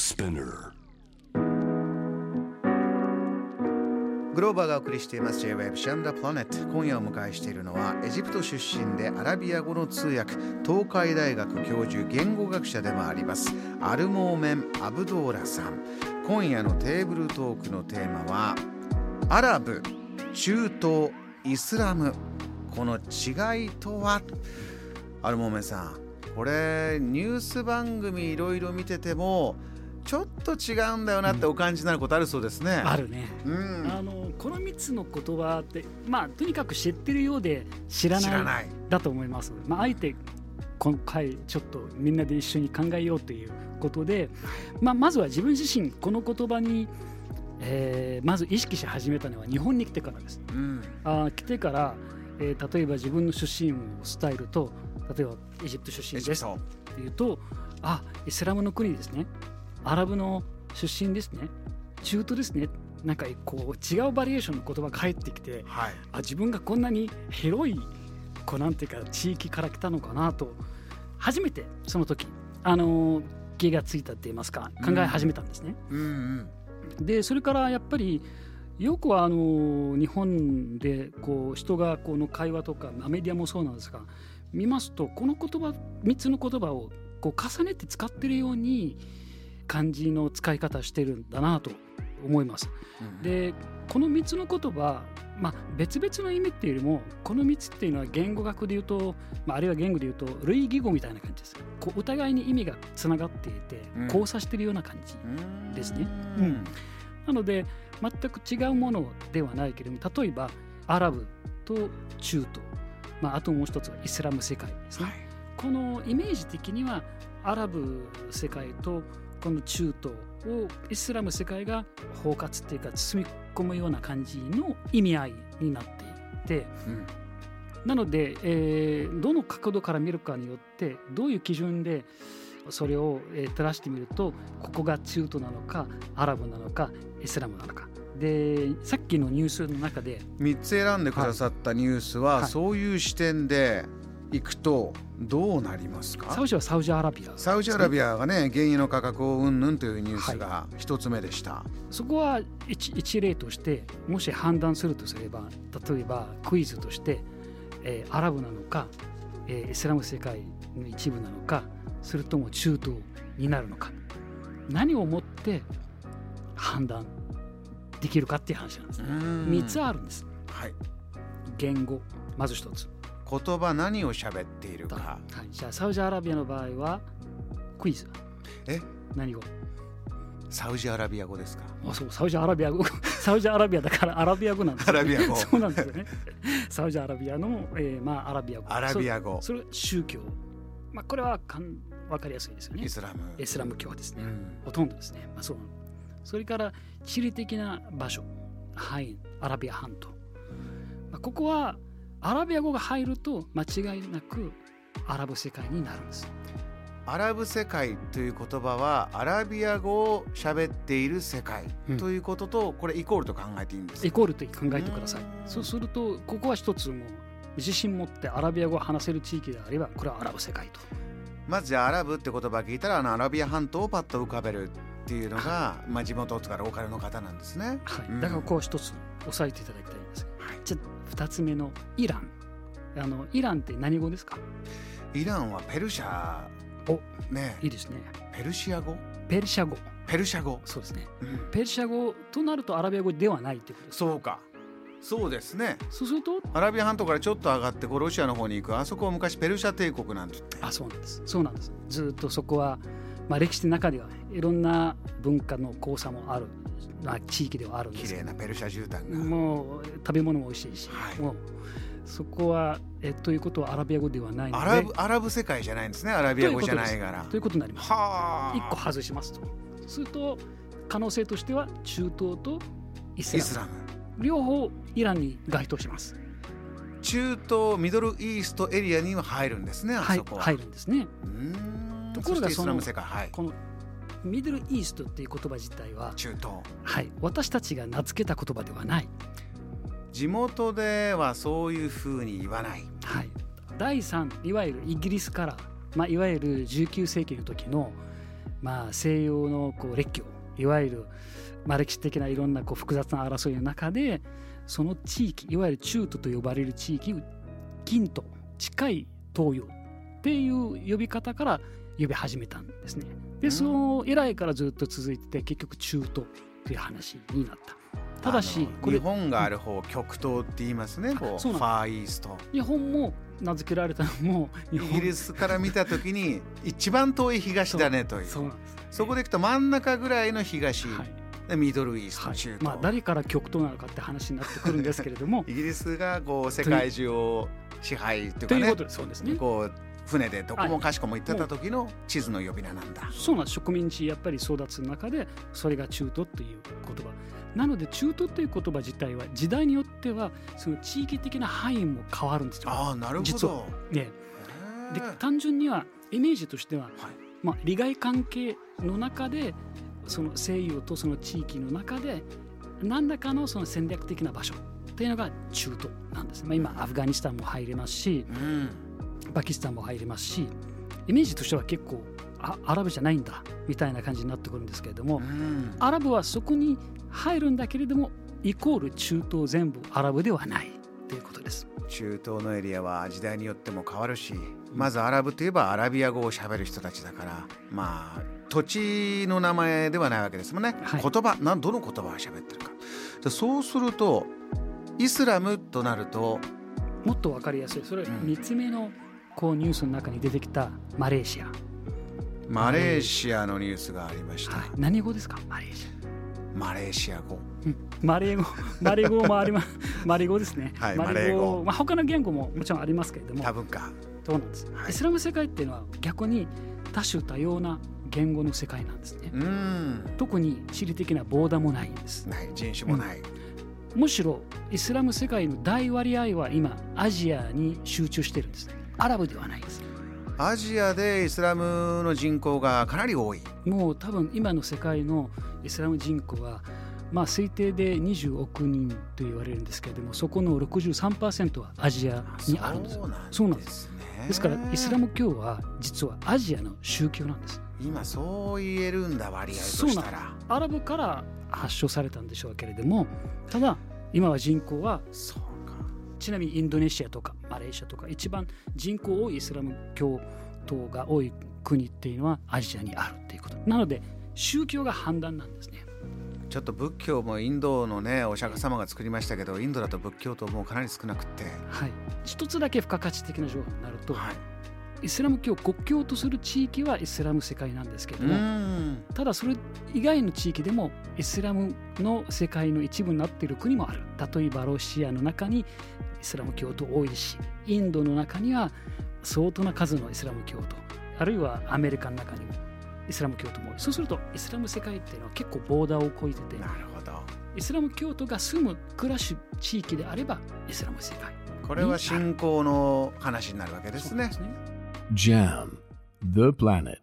Spinner. グローバーがお送りしています。J-Web シャンダプラネット今夜お迎えしているのはエジプト出身でアラビア語の通訳東海大学教授言語学者でもありますアルモーメン・アブドーラさん。今夜のテーブルトークのテーマはアラブ中東イスラム。この違いとは？アルモーメンさんこれニュース番組いろいろ見ててもちょっと違うんだよなってお感じになることあるそうですね。あるね、うん、あのこの3つの言葉ってまあとにかく知ってるようで知らない知らない。だと思います、まあ、あえて今回ちょっとみんなで一緒に考えようということで、まあ、まずは自分自身この言葉に、えーまず意識し始めたのは日本に来てからです。うん、あー来てから、えー例えば自分の出身を伝えると例えばエジプト出身ですそうっていうとあイスラムの国ですねアラブの出身ですね中東ですねなんかこう違うバリエーションの言葉が返ってきてはい。あ自分がこんなに広いこうなんていうか地域から来たのかなと初めてその時あの気がついたって言いますか考え始めたんですね。うんうん。でそれからやっぱりよくはあの日本でこう人がこの会話とかまあメディアもそうなんですが見ますとこの言葉3つの言葉をこう重ねて使ってるように漢字の使い方してるんだなと思います。うん、でこの3つの言葉、まあ、別々の意味っていうよりもこの3つっていうのは言語学で言うと、まあ、あるいは言語で言うと類義語みたいな感じです。こうお互いに意味がつながっていてうん。交差してるような感じ、うんですね。ううんん。なので全く違うものではないけれども例えばアラブと中東、まあ、あともう一つはイスラム世界ですね、はい。このイメージ的にはアラブ世界とこの中東をイスラム世界が包括っていうか包み込むような感じの意味合いになっていてうん。なので、えーどの角度から見るかによってどういう基準でそれを、えー照らしてみるとここが中東なのかアラブなのかイスラムなのか。でさっきのニュースの中で三つ選んでくださったニュースは、はい。そういう視点でいくとどうなりますか？サウジはサウジアラビアサウジアラビアがね原油の価格をうんぬんというニュースが一つ目でした、そこは一一例としてもし判断するとすれば例えばクイズとして、えーアラブなのか、えーイスラム世界の一部なのかそれとも中東になるのか。何をもって判断できるかっていう話なんですね。うん。3つあるんです。はい。言語まず1つ、言葉何を喋っているか。はい、じゃあサウジアラビアの場合はクイズ。え？何語？サウジアラビア語ですか？あそうサウジアラビア語。サウジアラビアだからアラビア語なんですよ、ね、アラビア語。そうなんですよね。サウジアラビアの、えーまあ、アラビア語。アラビア語。そそれ宗教、まあ、これはかん分かりやすいですよね。イスラム。イスラム教ですね、うん。ほとんどですね、まあ、そう。それから地理的な場所。範囲。アラビア半島、まあ、ここはアラビア語が入ると間違いなくアラブ世界になるんです。アラブ世界という言葉はアラビア語を喋っている世界うん。ということと、これイコールと考えていいんですか？イコールと考えてください。うんそうするとここは一つもう自信持ってアラビア語を話せる地域であればこれはアラブ世界と。まずじゃあアラブって言葉聞いたらあのアラビア半島をパッと浮かべるっていうのが、まあ、地元とかローカルの方なんですね。はい、うん。だからここは一つ押さえていただきたいんです、じゃあ二つ目のイラン。あのイランって何語ですか？イランはペルシャおね。いいですね。ペルシア語？ペルシャ語。ペルシャ語、そうですね。うん。ペルシャ語となるとアラビア語ではないってことですそうか。そうですね。そうすると？アラビア半島からちょっと上がってこうロシアの方に行く。あそこは昔ペルシャ帝国なんて言って。あそうなんです。そうなんです。ずっとそこは、まあ、歴史の中ではいろんな文化の交差もある、まあ、地域ではあるんですけど。綺麗なペルシャ絨毯が、もう食べ物も美味しいし、はい。もうそこはえということはアラビア語ではないので。アラブアラブ世界じゃないんですね。アラビア語じゃないから。ということになります。はあ。1個外しますと。すると可能性としては中東とイスラム。両方イランに該当します。中東ミドルイーストエリアには入るんですねあはいそこは、入るんですね。ところがそしてイスラム世界はい。このミドルイーストっていう言葉自体は、中東。はい、私たちが名付けた言葉ではない、地元ではそういうふうに言わない。はい、第3いわゆるイギリスから、まあ、いわゆる19世紀の時の、まあ、西洋のこう列強いわゆる、まあ、歴史的ないろんなこう複雑な争いの中でその地域いわゆる中東と呼ばれる地域金と近い東洋っていう呼び方から呼び始めたんですね。でその以来からずっと続いてて結局中東という話になった。ただし日本がある方、極東って言いますねこうファーイースト。日本も名付けられたのもイギリスから見た時に一番遠い東だねという。そそこでいくと真ん中ぐらいの東、はい、ミドルイースト、はい、中東、まあ、誰から極東なのかって話になってくるんですけれども。イギリスがこう世界中を支配というかね。というそうですね。こう船でどこもかしこも行ってた時の地図の呼び名なんだ、そうなん植民地やっぱり争奪の中でそれが中東という言葉。なので中東という言葉自体は時代によってはその地域的な範囲も変わるんですよ。あなるほど。ね、で単純にはイメージとしては、はい、まあ、利害関係の中でその西洋とその地域の中で何らかのその戦略的な場所っていうのが中東なんです、まあ、今アフガニスタンも入れますし、うん、パキスタンも入れますしイメージとしては結構あアラブじゃないんだみたいな感じになってくるんですけれども、うん、アラブはそこに入るんだけれどもイコール中東全部アラブではない。ということです。中東のエリアは時代によっても変わるしまずアラブといえばアラビア語をしゃべる人たちだからまあ土地の名前ではないわけですもんね、はい、言葉などの言葉を喋ってるか。そうするとイスラムとなるともっと分かりやすい。それ3つ目のこうニュースの中に出てきたマレーシア。マレーシアのニュースがありました、はい、何語ですか？マレーシア。マレーシア語、うん、マレー語。マレー語もあります。マレー語ですね、はい、マレー語。まあ他の言語ももちろんありますけれども。多分か。そうなんです、はい、イスラム世界っていうのは逆に多種多様な言語の世界なんですね。特に地理的なボーダーもないんです。ない。人種もない、うん、むしろイスラム世界の大割合は今アジアに集中してるんですアラブではないです。アジアでイスラムの人口がかなり多い。もう多分今の世界のイスラム人口はまあ推定で20億人と言われるんですけれどもそこの63%はアジアにあるんですそうなんですです。からイスラム教は実はアジアの宗教なんです。今そう言えるんだ割合としたら。アラブから発祥されたんでしょうけれどもただ今は人口はそうちなみにインドネシアとかマレーシアとか一番人口多いイスラム教徒が多い国っていうのはアジアにあるっていうこと。なので宗教が判断なんですね。ちょっと仏教もインドのねお釈迦様が作りましたけどインドだと仏教徒もかなり少なくて。はい。一つだけ付加価値的な情報になると、はい、イスラム教国教とする地域はイスラム世界なんですけどもただそれ以外の地域でもイスラムの世界の一部になっている国もある。例えばロシアの中にイスラム教徒多いしインドの中には相当な数のイスラム教徒あるいはアメリカの中にもイスラム教徒も多い。そうするとイスラム世界っていうのは結構ボーダーを越えててなるほど。イスラム教徒が住む暮らし地域であればイスラム世界。これは信仰の話になるわけですね。すね。JAM The Planet